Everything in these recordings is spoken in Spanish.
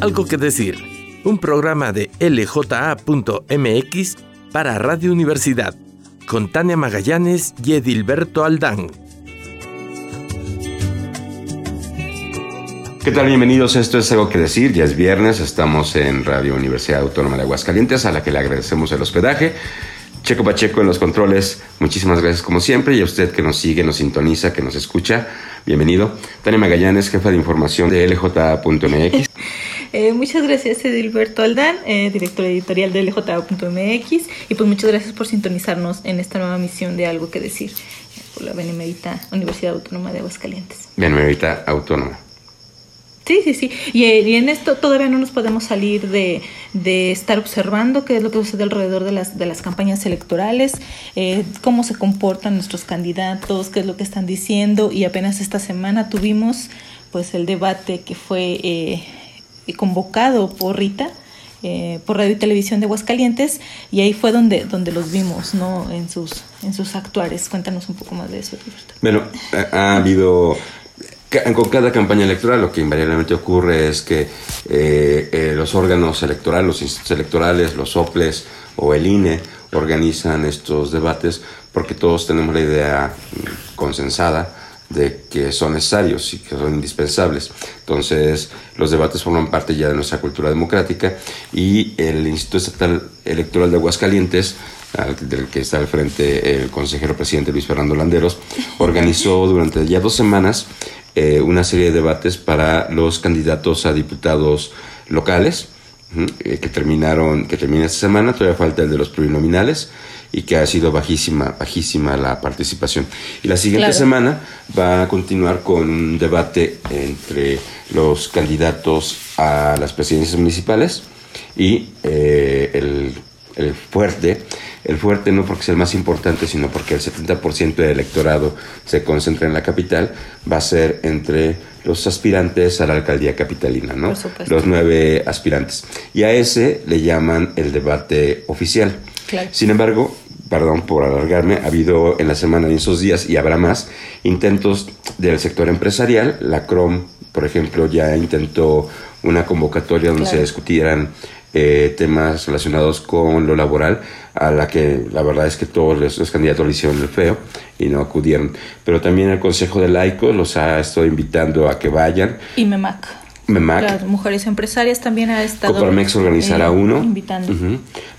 Algo que decir, un programa de lja.mx para Radio Universidad, con Tania Magallanes y Edilberto Aldán. ¿Qué tal? Bienvenidos. Esto es algo que decir. Ya es viernes. Estamos en Radio Universidad Autónoma de Aguascalientes, a la que le agradecemos el hospedaje. Checo Pacheco en los controles, muchísimas gracias como siempre. Y a usted que nos sigue, nos sintoniza, que nos escucha, bienvenido. Tania Magallanes, jefa de información de LJ.mx. Eh, muchas gracias, Edilberto Aldán, eh, director editorial de LJ.mx. Y pues muchas gracias por sintonizarnos en esta nueva misión de Algo que Decir por la Benemérita Universidad Autónoma de Aguascalientes. Benemérita Autónoma. Sí, sí, sí. Y, y, en esto todavía no nos podemos salir de, de, estar observando qué es lo que sucede alrededor de las, de las campañas electorales, eh, cómo se comportan nuestros candidatos, qué es lo que están diciendo. Y apenas esta semana tuvimos pues el debate que fue eh, convocado por Rita. Eh, por radio y televisión de Aguascalientes y ahí fue donde donde los vimos no en sus en sus actuares cuéntanos un poco más de eso Roberto. bueno ha habido con cada campaña electoral lo que invariablemente ocurre es que eh, eh, los órganos electorales, los institutos electorales, los OPLES o el INE organizan estos debates porque todos tenemos la idea consensada de que son necesarios y que son indispensables. Entonces, los debates forman parte ya de nuestra cultura democrática y el Instituto Estatal Electoral de Aguascalientes del que está al frente el consejero presidente Luis Fernando Landeros, organizó durante ya dos semanas eh, una serie de debates para los candidatos a diputados locales eh, que terminaron que termina esta semana todavía falta el de los plurinominales y que ha sido bajísima bajísima la participación y la siguiente semana va a continuar con un debate entre los candidatos a las presidencias municipales y eh, el, el fuerte el fuerte no porque sea el más importante, sino porque el 70% del electorado se concentra en la capital, va a ser entre los aspirantes a la alcaldía capitalina, ¿no? Los nueve aspirantes. Y a ese le llaman el debate oficial. Sin embargo, perdón por alargarme, ha habido en la semana de esos días y habrá más intentos del sector empresarial. La CROM, por ejemplo, ya intentó una convocatoria donde se discutieran eh, temas relacionados con lo laboral, a la que la verdad es que todos los, candidatos le hicieron el feo y no acudieron. Pero también el Consejo de Laicos los ha estado invitando a que vayan. Y MEMAC. MEMAC. Las mujeres empresarias también ha estado. Coparmex organizará eh, uno. Invitando.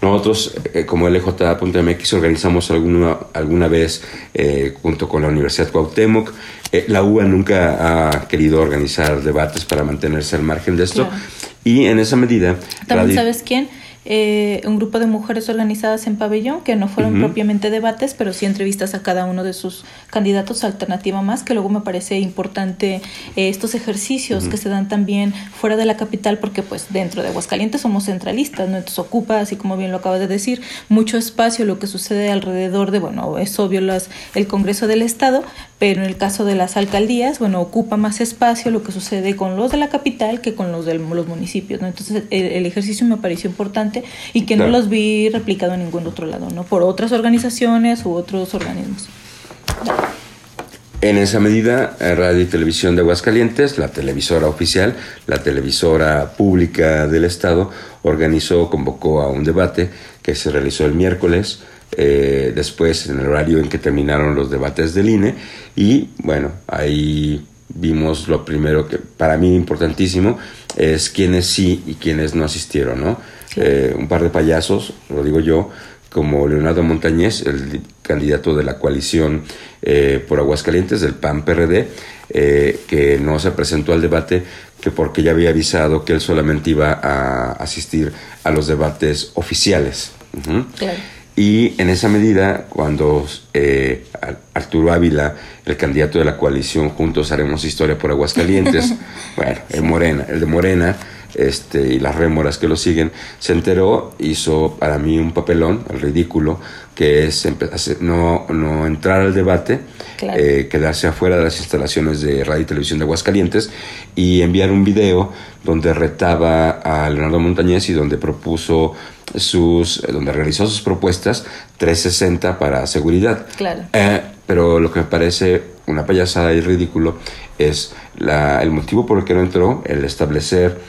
Nosotros, eh, como LJ.mx, organizamos alguna, alguna vez eh, junto con la Universidad Cuauhtémoc. Eh, la UA nunca ha querido organizar debates para mantenerse al margen de esto. Claro. Y en esa medida. También, ¿sabes quién? Eh, un grupo de mujeres organizadas en pabellón, que no fueron propiamente debates, pero sí entrevistas a cada uno de sus candidatos, alternativa más, que luego me parece importante eh, estos ejercicios que se dan también fuera de la capital, porque pues dentro de Aguascalientes somos centralistas, ¿no? Entonces ocupa, así como bien lo acabas de decir, mucho espacio lo que sucede alrededor de, bueno, es obvio las, el Congreso del Estado, pero en el caso de las alcaldías, bueno, ocupa más espacio lo que sucede con los de la capital que con los de los municipios, ¿no? Entonces el, el ejercicio me pareció importante y que Claro. no los vi replicado en ningún otro lado, ¿no? Por otras organizaciones u otros organismos. En esa medida, eh, Radio y Televisión de Aguascalientes, la televisora oficial, la televisora pública del Estado, organizó, convocó a un debate que se realizó el miércoles, eh, después en el horario en que terminaron los debates del INE, y bueno, ahí vimos lo primero que para mí importantísimo es quiénes sí y quiénes no asistieron, ¿no? Eh, un par de payasos, lo digo yo, como Leonardo Montañez, el di- candidato de la coalición eh, por Aguascalientes del PAN-PRD, eh, que no se presentó al debate, que porque ya había avisado que él solamente iba a asistir a los debates oficiales. Claro. Y en esa medida, cuando eh, Ar- Arturo Ávila, el candidato de la coalición Juntos Haremos Historia por Aguascalientes, bueno, el Morena, el de Morena, este, y las rémoras que lo siguen, se enteró, hizo para mí un papelón, el ridículo, que es no, no entrar al debate, Claro. eh, quedarse afuera de las instalaciones de radio y televisión de Aguascalientes y enviar un video donde retaba a Leonardo Montañez y donde propuso sus, eh, donde realizó sus propuestas 360 para seguridad. Claro. Eh, pero lo que me parece una payasada y ridículo es la, el motivo por el que no entró, el establecer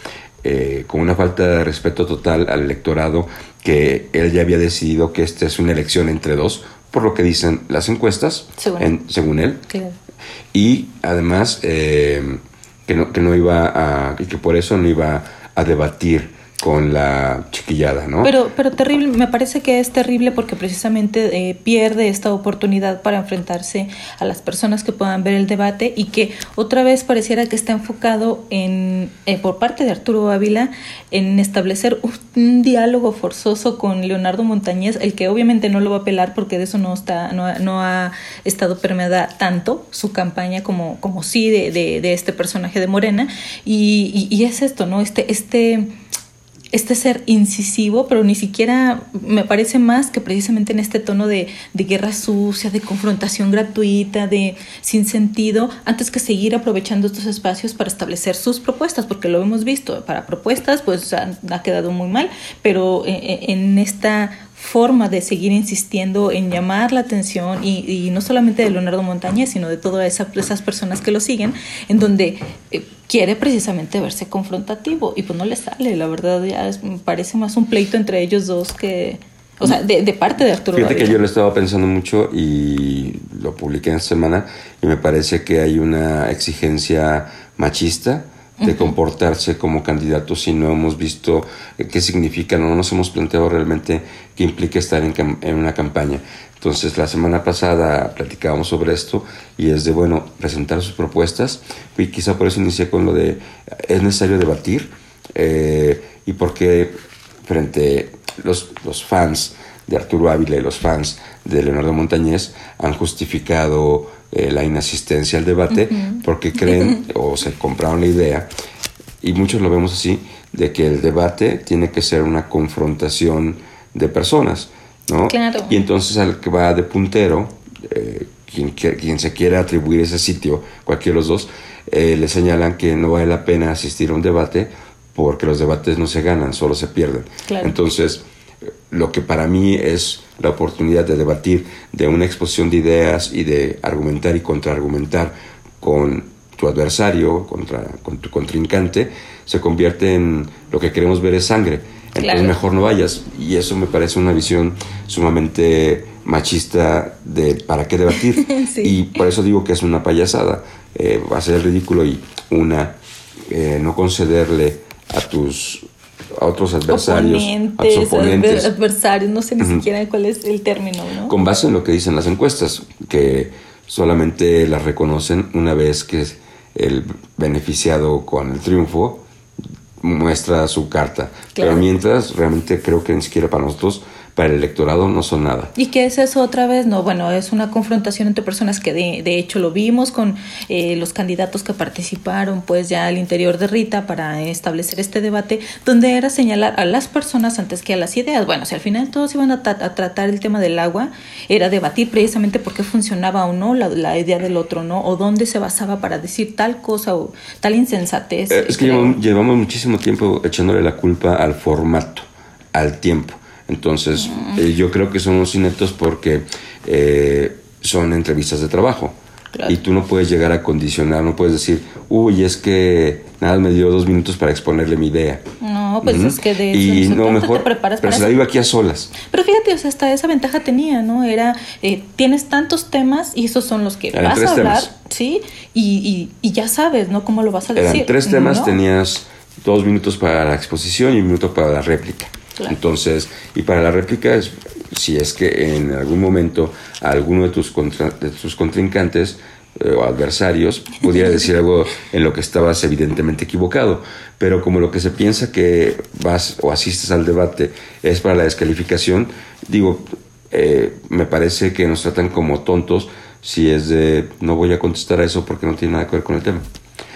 eh, con una falta de respeto total al electorado que él ya había decidido que esta es una elección entre dos, por lo que dicen las encuestas, según, él. Y además eh, que, no, que no iba a, y que por eso no iba a debatir con la chiquillada, ¿no? Pero, pero terrible, me parece que es terrible porque precisamente eh, pierde esta oportunidad para enfrentarse a las personas que puedan ver el debate y que otra vez pareciera que está enfocado en, eh, por parte de Arturo Ávila, en establecer un, diálogo forzoso con Leonardo Montañez, el que obviamente no lo va a apelar porque de eso no está, no, no ha estado permeada tanto su campaña como, como sí de, de, de este personaje de Morena. Y, y, y es esto, ¿no? Este, este este ser incisivo, pero ni siquiera me parece más que precisamente en este tono de, de, guerra sucia, de confrontación gratuita, de sin sentido, antes que seguir aprovechando estos espacios para establecer sus propuestas, porque lo hemos visto, para propuestas pues ha, quedado muy mal, pero eh, eh, en esta forma de seguir insistiendo en llamar la atención y, y no solamente de Leonardo Montañez, sino de todas esa, esas personas que lo siguen, en donde eh, quiere precisamente verse confrontativo y pues no le sale, la verdad ya es, parece más un pleito entre ellos dos que... O sea, de, de parte de Arturo. Fíjate que yo lo estaba pensando mucho y lo publiqué en esta semana y me parece que hay una exigencia machista de comportarse como candidatos si no hemos visto qué significa, no nos hemos planteado realmente qué implica estar en, en, una campaña. Entonces, la semana pasada platicábamos sobre esto y es de, bueno, presentar sus propuestas y quizá por eso inicié con lo de, es necesario debatir eh, y porque frente los, los fans de Arturo Ávila y los fans de Leonardo Montañez han justificado eh, la inasistencia al debate porque creen o se compraron la idea, y muchos lo vemos así, de que el debate tiene que ser una confrontación de personas, ¿no? Y entonces al que va de puntero, eh, quien, quien se quiera atribuir ese sitio, cualquiera de los dos, eh, le señalan que no vale la pena asistir a un debate porque los debates no se ganan, solo se pierden. Entonces, lo que para mí es la oportunidad de debatir, de una exposición de ideas y de argumentar y contraargumentar con tu adversario, contra, con tu contrincante, se convierte en lo que queremos ver es sangre. Entonces mejor no vayas. Y eso me parece una visión sumamente machista de para qué debatir. Y por eso digo que es una payasada. Eh, va a ser ridículo y una, eh, no concederle a tus a otros adversarios, a tus oponentes. adversarios, no sé ni siquiera cuál es el término, ¿no? Con base en lo que dicen las encuestas, que solamente las reconocen una vez que el beneficiado con el triunfo muestra su carta. Pero mientras, realmente creo que ni siquiera para nosotros para el electorado no son nada. ¿Y qué es eso otra vez? No, bueno, es una confrontación entre personas que de, de hecho lo vimos con eh, los candidatos que participaron pues ya al interior de Rita para establecer este debate, donde era señalar a las personas antes que a las ideas. Bueno, si al final todos iban a, a tratar el tema del agua, era debatir precisamente por qué funcionaba o no la, la, idea del otro, ¿no? O dónde se basaba para decir tal cosa o tal insensatez. Eh, es que llevamos, llevamos muchísimo tiempo echándole la culpa al formato, al tiempo. Entonces, eh, yo creo que somos ineptos porque eh, son entrevistas de trabajo. Claro. Y tú no puedes llegar a condicionar, no puedes decir, uy, es que nada, me dio dos minutos para exponerle mi idea. No, pues uh -huh. es que de eso y no, no mejor, te preparas pero se la digo aquí a solas. Pero fíjate, o sea, hasta esa ventaja tenía, ¿no? Era, eh, tienes tantos temas y esos son los que Eran vas a hablar, temas. ¿sí? Y, y, y, ya sabes, ¿no? Cómo lo vas a decir. Eran tres temas, ¿no? tenías dos minutos para la exposición y un minuto para la réplica. Claro. Entonces, y para la réplica, es, si es que en algún momento alguno de tus, contra, de tus contrincantes eh, o adversarios pudiera decir algo en lo que estabas evidentemente equivocado, pero como lo que se piensa que vas o asistes al debate es para la descalificación, digo, eh, me parece que nos tratan como tontos si es de no voy a contestar a eso porque no tiene nada que ver con el tema.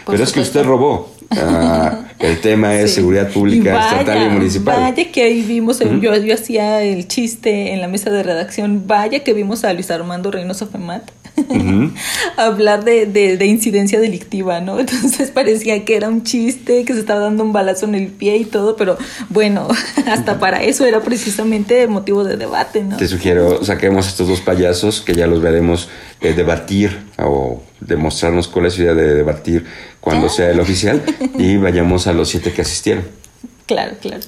Por pero es que usted robó. Ah, el tema es Sí. seguridad pública Y vaya, estatal y municipal. Vaya que ahí vimos, el- yo, yo hacía el chiste en la mesa de redacción, vaya que vimos a Luis Armando Reynoso Femat hablar de, de, incidencia delictiva, ¿no? Entonces parecía que era un chiste, que se estaba dando un balazo en el pie y todo, pero bueno, hasta para eso era precisamente motivo de debate, ¿no? Te sugiero, saquemos estos dos payasos que ya los veremos eh, debatir o demostrarnos cuál es la idea de debatir cuando sea el oficial y vayamos a los siete que asistieron. Claro, claro.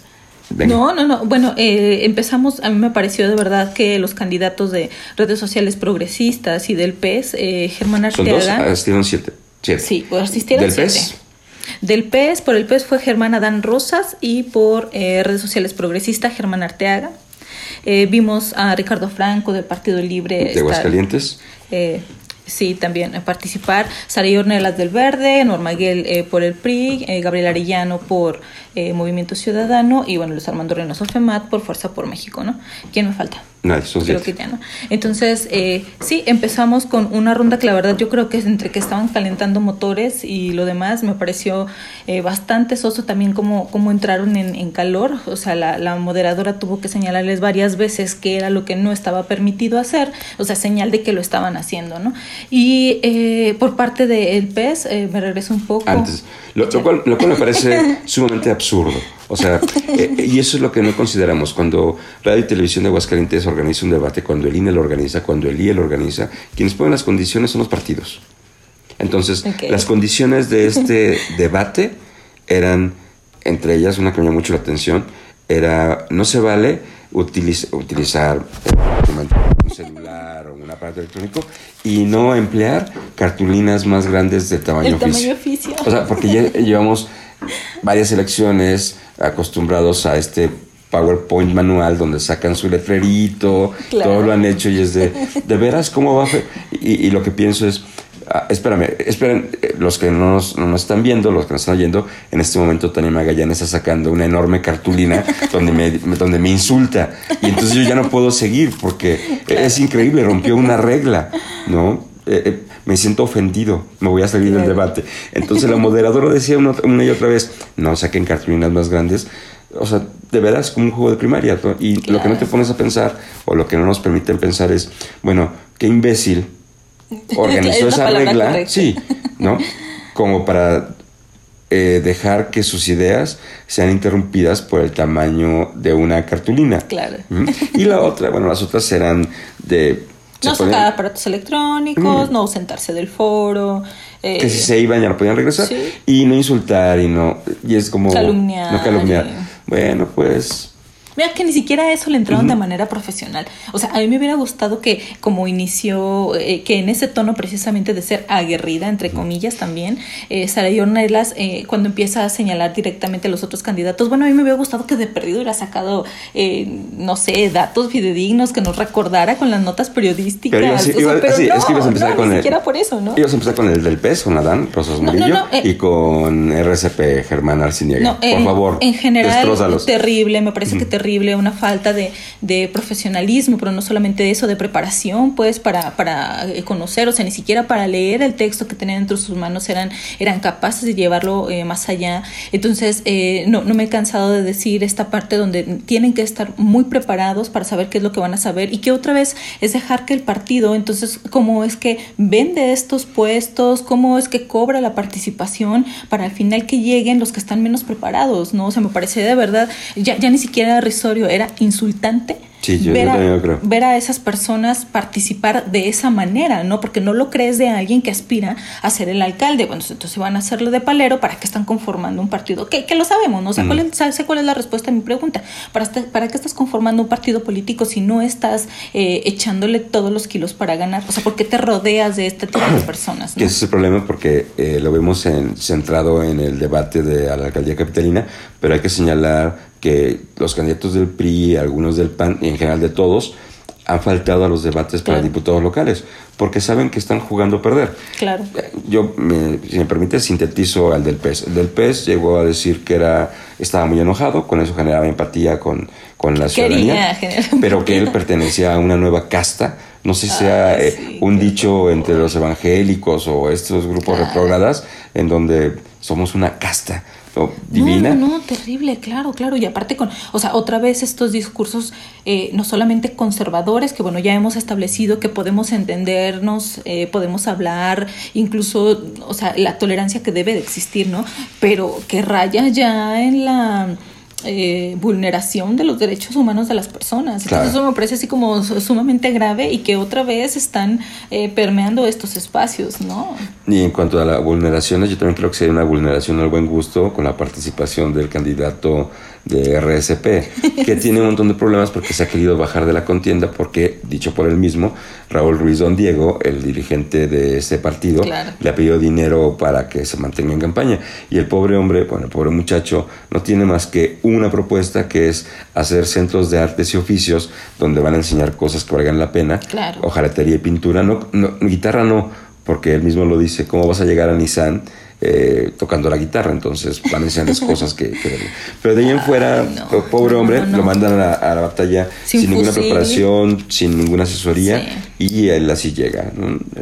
No, no, no. Bueno, eh, empezamos, a mí me pareció de verdad que los candidatos de redes sociales progresistas y del PES, eh, Germán Arteaga. Son dos, asistieron siete. Sí, pues asistieron ¿Del siete. PES? Del PES, por el PES fue Germán Adán Rosas y por eh, redes sociales progresistas Germán Arteaga. Eh, vimos a Ricardo Franco del Partido Libre. De Aguascalientes. Eh, Sí, también participar. Sara Ornelas del Verde, Normaguel eh, por el PRI, eh, Gabriel Arellano por eh, Movimiento Ciudadano y bueno, Luis Armando Reynoso FEMAT por Fuerza por México, ¿no? ¿Quién me falta? Nadie, Creo que ya no. Entonces, eh, sí, empezamos con una ronda que la verdad yo creo que entre que estaban calentando motores y lo demás me pareció eh, bastante soso también como, como entraron en, en calor. O sea, la, la, moderadora tuvo que señalarles varias veces que era lo que no estaba permitido hacer, o sea, señal de que lo estaban haciendo, ¿no? Y eh, por parte del PES, eh, me regreso un poco. Antes, lo, lo, cual, lo cual me parece sumamente absurdo. O sea, eh, y eso es lo que no consideramos. Cuando Radio y Televisión de Aguascalientes organiza un debate, cuando el INE lo organiza, cuando el IE lo organiza, quienes ponen las condiciones son los partidos. Entonces, las condiciones de este debate eran, entre ellas, una que me llamó mucho la atención, era, no se vale utilizar un celular o un aparato electrónico y no emplear cartulinas más grandes de tamaño, tamaño oficio. O sea, porque ya llevamos varias elecciones acostumbrados a este PowerPoint manual donde sacan su letrerito, todo lo han hecho y es de, de veras, ¿cómo va? Y, y lo que pienso es, ah, espérame, esperen, eh, los que no nos, no nos, están viendo, los que nos están oyendo, en este momento Tania Magallanes está sacando una enorme cartulina donde me, donde me insulta y entonces yo ya no puedo seguir porque es increíble, rompió una regla, ¿no? Eh, eh, me siento ofendido, me voy a salir del debate. Entonces la moderadora decía una, y otra vez, no saquen cartulinas más grandes. O sea, de veras como un juego de primaria. Y lo que no te pones a pensar, o lo que no nos permiten pensar es, bueno, qué imbécil organizó esa regla, sí, ¿no? Como para eh, dejar que sus ideas sean interrumpidas por el tamaño de una cartulina. Claro. Y la otra, bueno, las otras serán de no sacar aparatos electrónicos, no ausentarse del foro. Eh, que si se iban ya no podían regresar. Y no insultar y no. Y es como. Calumniar. No calumniar. Bueno, pues Mira que ni siquiera eso le entraron de manera profesional. O sea, a mí me hubiera gustado que como inició, eh, que en ese tono precisamente de ser aguerrida, entre comillas también, eh, Sara Ornelas, eh, cuando empieza a señalar directamente a los otros candidatos, bueno, a mí me hubiera gustado que de perdido hubiera sacado, eh, no sé, datos fidedignos, que nos recordara con las notas periodísticas. Pero, sí, no, es que ibas a empezar con ni el... siquiera por eso, ¿no? Ibas a empezar con el del PES, con Adán Rosas Murillo, y con RCP Germán Arciniega. por favor, En general, terrible, me parece que terrible una falta de, de, profesionalismo, pero no solamente eso, de preparación, pues, para, para eh, conocer, o sea, ni siquiera para leer el texto que tenían entre sus manos eran, eran capaces de llevarlo eh, más allá. Entonces, eh, no, no me he cansado de decir esta parte donde tienen que estar muy preparados para saber qué es lo que van a saber y que otra vez es dejar que el partido, entonces, cómo es que vende estos puestos, cómo es que cobra la participación para al final que lleguen los que están menos preparados, ¿no? O sea, me parece de verdad, ya, ya ni siquiera era insultante ver, a, ver, a, esas personas participar de esa manera, ¿no? Porque no lo crees de alguien que aspira a ser el alcalde. Bueno, entonces van a hacerlo de palero para que están conformando un partido. Que, que lo sabemos, ¿no? sé, cuál es, cuál es la respuesta a mi pregunta. ¿Para, este, ¿Para qué estás conformando un partido político si no estás eh, echándole todos los kilos para ganar? O sea, ¿por qué te rodeas de este tipo de personas? Ese es el problema porque eh, lo vemos en, centrado en el debate de la alcaldía capitalina, pero hay que señalar que los candidatos del PRI, algunos del PAN y en general de todos, han faltado a los debates para diputados locales, porque saben que están jugando a perder. Claro. Eh, yo, si me permite, sintetizo al del PES. El del PES llegó a decir que era estaba muy enojado, con eso generaba empatía con, con la ciudadanía, pero que él pertenecía a una nueva casta. No sé si sea eh, un dicho entre los evangélicos o estos grupos retrógradas, en donde somos una casta divina. No, no, terrible, claro, claro. Y aparte con, o sea, otra vez estos discursos eh, no solamente conservadores, que bueno, ya hemos establecido que podemos entendernos, eh, podemos hablar, incluso, o sea, la tolerancia que debe de existir, ¿no? Pero que raya ya en la eh, vulneración de los derechos humanos de las personas. Entonces eso me parece así como sumamente grave y que otra vez están eh, permeando estos espacios, ¿no? Y en cuanto a las vulneraciones, yo también creo que sería una vulneración al buen gusto con la participación del candidato de RSP, que tiene un montón de problemas porque se ha querido bajar de la contienda porque, dicho por él mismo, Raúl Ruiz Don Diego, el dirigente de ese partido, le ha pedido dinero para que se mantenga en campaña. Y el pobre hombre, bueno, el pobre muchacho, no tiene más que una propuesta que es hacer centros de artes y oficios donde van a enseñar cosas que valgan la pena, claro. ojalatería y pintura, no, no, guitarra no, porque él mismo lo dice, ¿cómo vas a llegar a Nissan? Eh, tocando la guitarra, entonces van a enseñarles cosas que, Pero de ahí en fuera, pobre hombre, lo mandan a la, batalla sin, ninguna preparación, sin ninguna asesoría, y él así llega.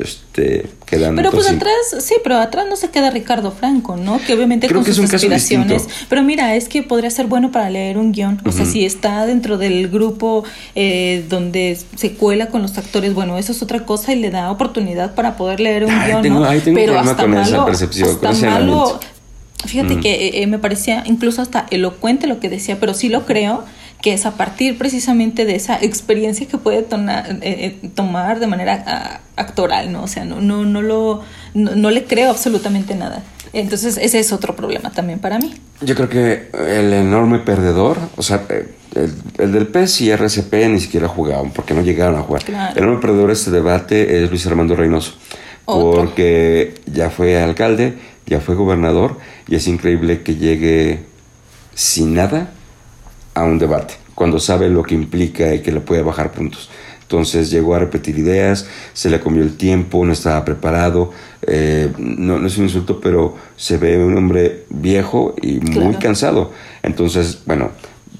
Este, pero pues atrás, sí, pero atrás no se queda Ricardo Franco, ¿no? Que obviamente con sus aspiraciones. Pero mira, es que podría ser bueno para leer un guion. O sea, si está dentro del grupo eh, donde se cuela con los actores, bueno, eso es otra cosa y le da oportunidad para poder leer un guion. ¿no? pero hasta con malo, esa percepción, malo, Fíjate que eh, eh, me parecía incluso hasta elocuente lo que decía, pero sí lo creo que es a partir precisamente de esa experiencia que puede eh, eh, tomar de manera ah, actoral, ¿no? O sea, no, no, no, lo, no, le creo absolutamente nada. Entonces, ese es otro problema también para mí. Yo creo que el enorme perdedor, o sea, eh, el, del PES y RCP ni siquiera jugaban porque no llegaron a jugar. El enorme perdedor de este debate es Luis Armando Reynoso, porque ya fue alcalde, ya fue gobernador y es increíble que llegue sin nada a un debate, cuando sabe lo que implica y que le puede bajar puntos. Entonces llegó a repetir ideas, se le comió el tiempo, no estaba preparado. Eh, no, no, es un insulto, pero se ve un hombre viejo y muy cansado. Entonces, bueno,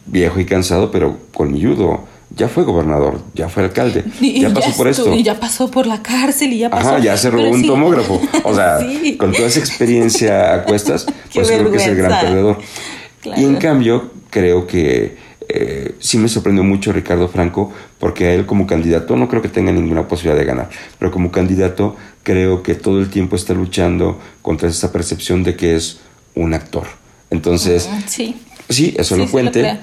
viejo y cansado, pero colmilludo. Ya fue gobernador, ya fue alcalde, ya pasó por esto. Y ya pasó por la cárcel y ya pasó. Ajá, ya se robó un tomógrafo. O sea, con toda esa experiencia a cuestas, pues creo que es el gran perdedor. Y en cambio, creo que eh, sí me sorprendió mucho Ricardo Franco, porque a él como candidato no creo que tenga ninguna posibilidad de ganar, pero como candidato creo que todo el tiempo está luchando contra esa percepción de que es un actor. Entonces, sí, sí eso lo cuente,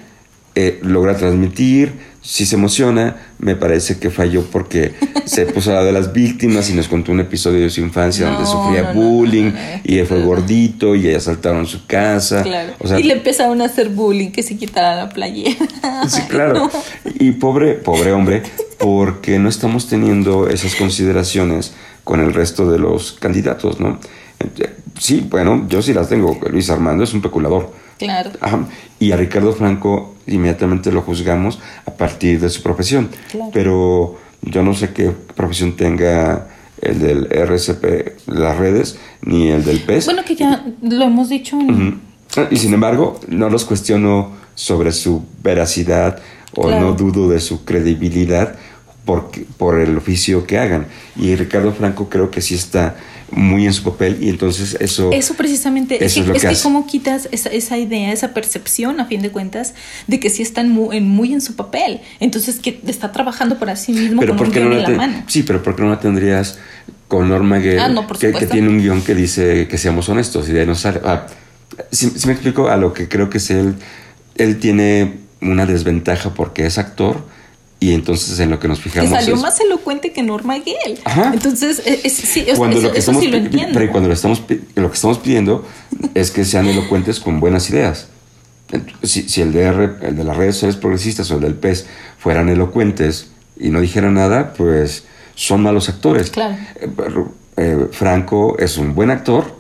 eh, logra transmitir, si se emociona, me parece que falló porque se puso a lado de las víctimas y nos contó un episodio de su infancia donde sufría bullying y él fue gordito y asaltaron su casa. y le empezaron a hacer bullying que se quitara la playera. Sí, claro. Y pobre, pobre hombre, porque no estamos teniendo esas consideraciones con el resto de los candidatos, ¿no? Sí, bueno, yo sí las tengo. Luis Armando es un peculador Claro. Y a Ricardo Franco inmediatamente lo juzgamos a partir de su profesión. Pero yo no sé qué profesión tenga el del RCP, las redes, ni el del PES. Bueno, que ya lo hemos dicho. Y sin embargo, no los cuestiono sobre su veracidad o no dudo de su credibilidad por, por el oficio que hagan. Y Ricardo Franco creo que sí está muy en su papel y entonces eso... Eso precisamente, es, que, es que, cómo quitas esa, esa, idea, esa percepción a fin de cuentas de que sí están muy en, muy en su papel, entonces que está trabajando por sí mismo pero con un guion en la mano. Sí, pero ¿por qué no la tendrías con Norma Gale, ah, que, que, tiene un guion que dice que seamos honestos y de ahí no sale... Ah, si, me explico a lo que creo que es él, él tiene una desventaja porque es actor, y entonces en lo que nos fijamos. Que salió más elocuente que Norma Gale. Entonces, e, es, sí, cuando eso, lo que estamos, sí lo entiendo. Pero cuando lo, estamos, lo que estamos pidiendo es que sean elocuentes con buenas ideas. Si, si el, DR, el de las redes sociales progresistas o el del PES fueran elocuentes y no dijeran nada, pues son malos actores. Claro. Eh, eh, Franco es un buen actor,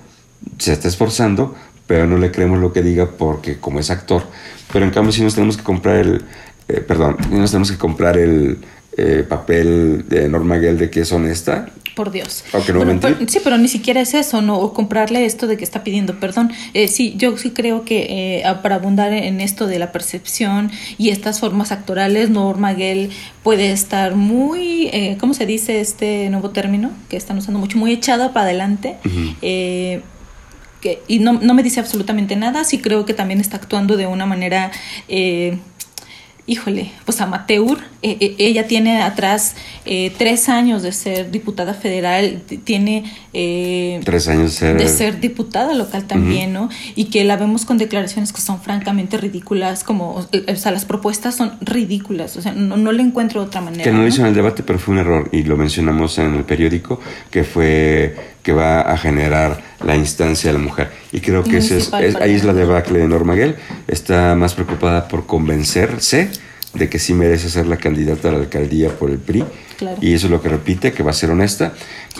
se está esforzando, pero no le creemos lo que diga porque como es actor. Pero en cambio, si nos tenemos que comprar el, eh, perdón, nos tenemos que comprar el eh, papel de Norma Gale de que es honesta. Por Dios. sí, pero ni siquiera es eso, ¿no? O comprarle esto de que está pidiendo perdón. Eh, sí, yo sí creo que para abundar en esto de la percepción y estas formas actorales, Norma Gale puede estar muy, ¿cómo se dice este nuevo término que están usando mucho? Muy echada para adelante que, y no, no me dice absolutamente nada, sí creo que también está actuando de una manera... Eh, híjole, pues amateur. Eh, eh, ella tiene atrás eh, tres años de ser diputada federal, tiene... tres años de ser... diputada local también, ¿no? Y que la vemos con declaraciones que son francamente ridículas, como, o sea, las propuestas son ridículas, o sea, no, le encuentro otra manera. Que no lo hizo en el debate, pero fue un error, y lo mencionamos en el periódico, que fue que va a generar la instancia de la mujer. Y creo que ese es, ahí es la debacle de Norma Está más preocupada por convencerse de que sí merece ser la candidata a la alcaldía por el PRI. Y eso es lo que repite, que va a ser honesta.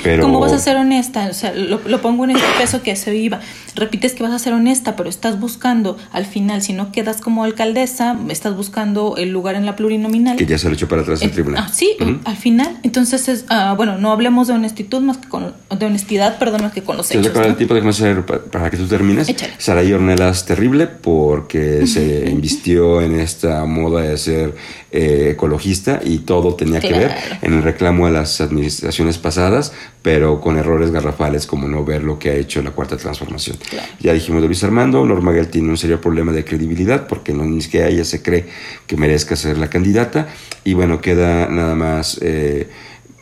Pero... ¿Cómo vas a ser honesta? O sea, lo, pongo en este peso que se iba. Repites que vas a ser honesta, pero estás buscando, al final, si no quedas como alcaldesa, estás buscando el lugar en la plurinominal. Que ya se lo echó para atrás el, tribunal. Ah, sí, al final. Entonces, es, ah, bueno, no hablemos de honestitud más que con, de honestidad, perdón, más que con los hechos. ¿no? el tipo de hacer para que tú termines. Échale. Saray Ornelas terrible porque se invistió en esta moda de ser eh, ecologista y todo tenía que ver en el reclamo a las administraciones pasadas, pero con errores garrafales como no ver lo que ha hecho la cuarta transformación. Ya dijimos de Luis Armando, Norma Gael tiene un serio problema de credibilidad porque no ni siquiera ella se cree que merezca ser la candidata y bueno, queda nada más... Eh,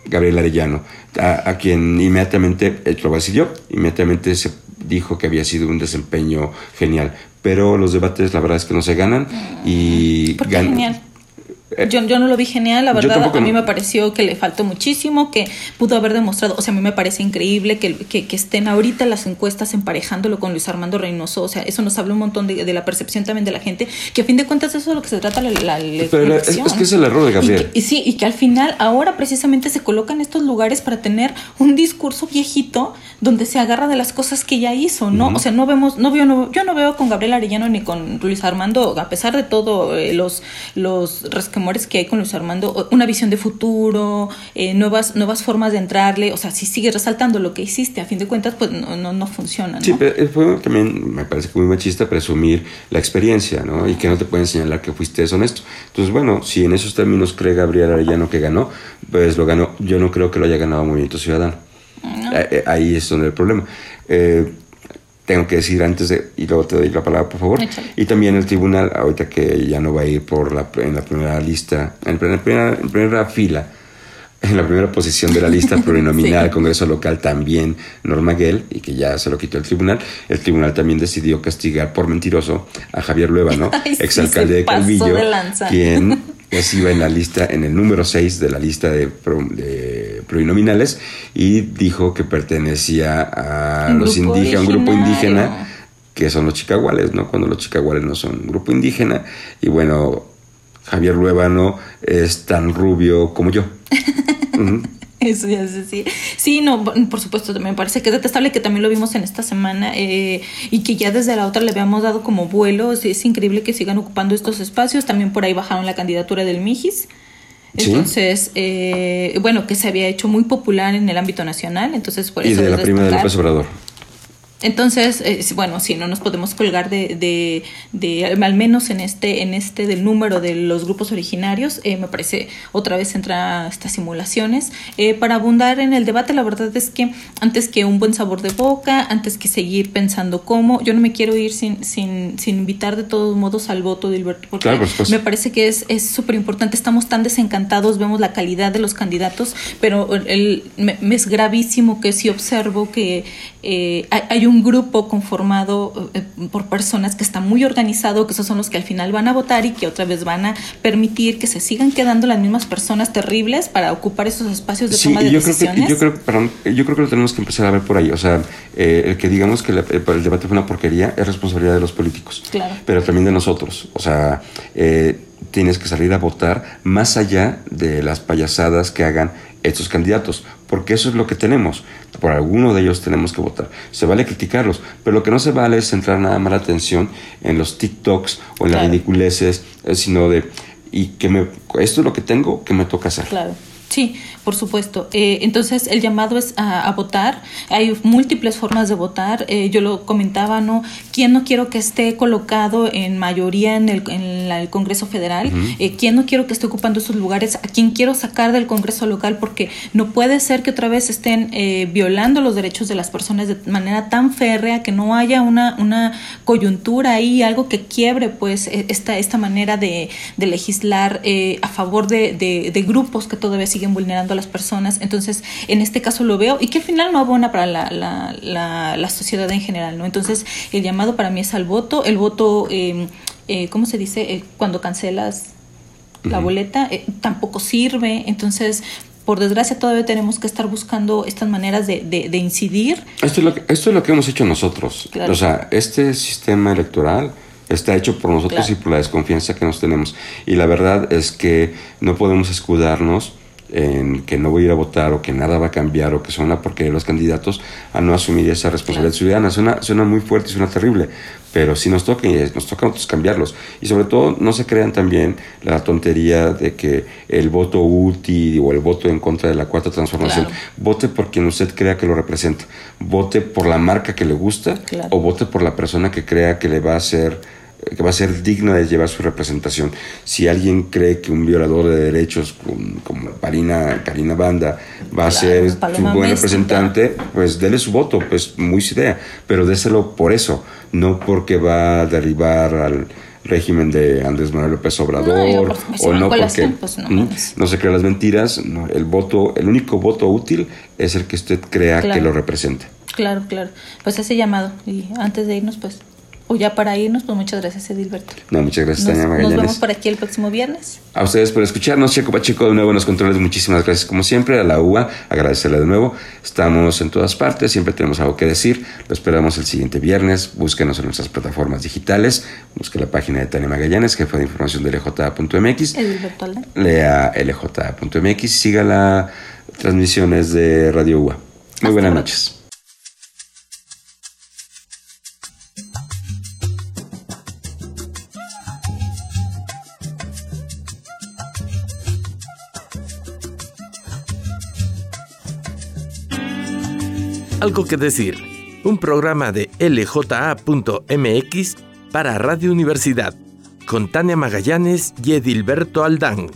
Gabriel Arellano, a, quien inmediatamente, eh, lo voy a decir yo, inmediatamente se dijo que había sido un desempeño genial, pero los debates la verdad es que no se ganan y... ¿Por genial? Yo, yo no lo vi genial, la verdad. A mí me pareció que le faltó muchísimo, que pudo haber demostrado. O sea, a mí me parece increíble que, que, estén ahorita las encuestas emparejándolo con Luis Armando Reynoso. O sea, eso nos habla un montón de, de la percepción también de la gente, que a fin de cuentas eso es lo que se trata la, la, Pero es, que es el error de Gabriel. Y, sí, y que al final ahora precisamente se coloca en estos lugares para tener un discurso viejito donde se agarra de las cosas que ya hizo, ¿no? O sea, no vemos, no veo, no, yo no veo con Gabriel Arellano ni con Luis Armando, a pesar de todo eh, los, los resquemores que hay con Luis Armando, una visión de futuro, eh, nuevas, nuevas formas de entrarle, o sea, si sigues resaltando lo que hiciste, a fin de cuentas, pues no, no, no funciona, ¿no? Sí, pero fue también, me parece muy machista presumir la experiencia, ¿no? Y que no te pueden señalar que fuiste deshonesto. Entonces, bueno, si en esos términos cree Gabriel Arellano que ganó, pues lo ganó. Yo no creo que lo haya ganado Movimiento Ciudadano. Eh, eh, ahí es donde el problema. Eh, tengo que decir antes de, y luego te doy la palabra, por favor. Y también el tribunal, ahorita que ya no va a ir por la, en la primera lista, en la primera, en primera fila, en la primera posición de la lista plurinominal Congreso Local también Norma Gell, y que ya se lo quitó el tribunal. El tribunal también decidió castigar por mentiroso a Javier Lueva, ¿no? Exalcalde de Calvillo, quien pues iba en la lista, en el número 6 de la lista de, plurinominales y dijo que pertenecía a los indígenas, un grupo indígena que son los chicaguales, ¿no? Cuando los chicaguales no son un grupo indígena y bueno, Javier Luevano es tan rubio como yo. Eso ya sé, sí. Sí, no, por supuesto, me parece que es detestable que también lo vimos en esta semana eh, y que ya desde la otra le habíamos dado como vuelo. es increíble que sigan ocupando estos espacios. También por ahí bajaron la candidatura del Mijis. Entonces, eh, bueno, que se había hecho muy popular en el ámbito nacional. Entonces, por y de la prima de López Obrador. Entonces, eh, bueno, sí, no nos podemos colgar de, de, de, al menos en este, en este del número de los grupos originarios, eh, me parece otra vez entra estas simulaciones. Eh, para abundar en el debate, la verdad es que antes que un buen sabor de boca, antes que seguir pensando cómo, yo no me quiero ir sin, sin, sin invitar de todos modos al voto de Alberto, porque me parece que es súper importante. Estamos tan desencantados, vemos la calidad de los candidatos, pero el, me, es gravísimo que si observo que hay, hay un grupo conformado eh, por personas que está muy organizado, que esos son los que al final van a votar y que otra vez van a permitir que se sigan quedando las mismas personas terribles para ocupar esos espacios de toma de yo decisiones. Creo que, yo, creo, yo creo que lo tenemos que empezar a ver por ahí. O sea, eh, el que digamos que el debate fue una porquería es responsabilidad de los políticos, claro. pero también de nosotros. O sea, eh, tienes que salir a votar más allá de las payasadas que hagan estos candidatos, porque eso es lo que tenemos. Por alguno de ellos tenemos que votar. Se vale criticarlos, pero lo que no se vale es centrar nada más la atención en los TikToks o en las ridiculeces, eh, sino de, y que me, esto es lo que tengo, que me toca hacer. Claro. Sí, por supuesto. Eh, entonces, el llamado es a, votar. Hay múltiples formas de votar. Eh, yo lo comentaba, ¿no? ¿Quién no quiero que esté colocado en mayoría en el, en el Congreso Federal? Eh, ¿Quién no quiero que esté ocupando esos lugares? ¿A quién quiero sacar del Congreso local? Porque no puede ser que otra vez estén violando los derechos de las personas de manera tan férrea que no haya una, una coyuntura ahí, algo que quiebre, pues, e, esta, esta manera de, de legislar a favor de, de, de grupos que todavía siguen siguen vulnerando a las personas. Entonces, en este caso lo veo y que al final no abona para la, la, la, sociedad en general, ¿no? Entonces, el llamado para mí es al voto. El voto, eh, eh, ¿cómo se dice? Eh, cuando cancelas la boleta, eh, tampoco sirve. Entonces, por desgracia todavía tenemos que estar buscando estas maneras de, de, incidir. Esto es, lo que, esto es lo que hemos hecho nosotros. O sea, este sistema electoral está hecho por nosotros y por la desconfianza que nos tenemos. Y la verdad es que no podemos escudarnos en que no voy a ir a votar o que nada va a cambiar o que son una porquería los candidatos a no asumir esa responsabilidad ciudadana. Suena, suena muy fuerte y suena terrible, pero sí nos toca y nos toca a nosotros cambiarlos. Y sobre todo no se crean también la tontería de que el voto útil o el voto en contra de la cuarta transformación, vote por quien usted crea que lo representa, vote por la marca que le gusta o vote por la persona que crea que le va a hacer que va a ser digna de llevar su representación. Si alguien cree que un violador de derechos como Karina, Karina Banda va a ser su buen representante, pues déle su voto, pues muy su idea, pero déselo por eso, no porque va a derribar al régimen de Andrés Manuel López Obrador o no porque pues, no, se crean las mentiras, el voto, el único voto útil es el que usted crea que lo represente. Claro, claro. Pues ese llamado y antes de irnos pues o ya para irnos, pues muchas gracias, Edilberto. No, muchas gracias, Tania Magallanes. Nos vemos por aquí el próximo viernes. A ustedes por escucharnos. Checo Pacheco, de nuevo en los controles. Muchísimas gracias, como siempre. A la UA, agradecerle de nuevo. Estamos en todas partes, siempre tenemos algo que decir. Lo esperamos el siguiente viernes. Búsquenos en nuestras plataformas digitales. Busque la página de Tania Magallanes, jefa de información de LJ.mx. Edilberto Lea LJ.mx. Siga las transmisiones de Radio UA. Muy buenas noches. Algo que decir, un programa de lja.mx para Radio Universidad, con Tania Magallanes y Edilberto Aldán.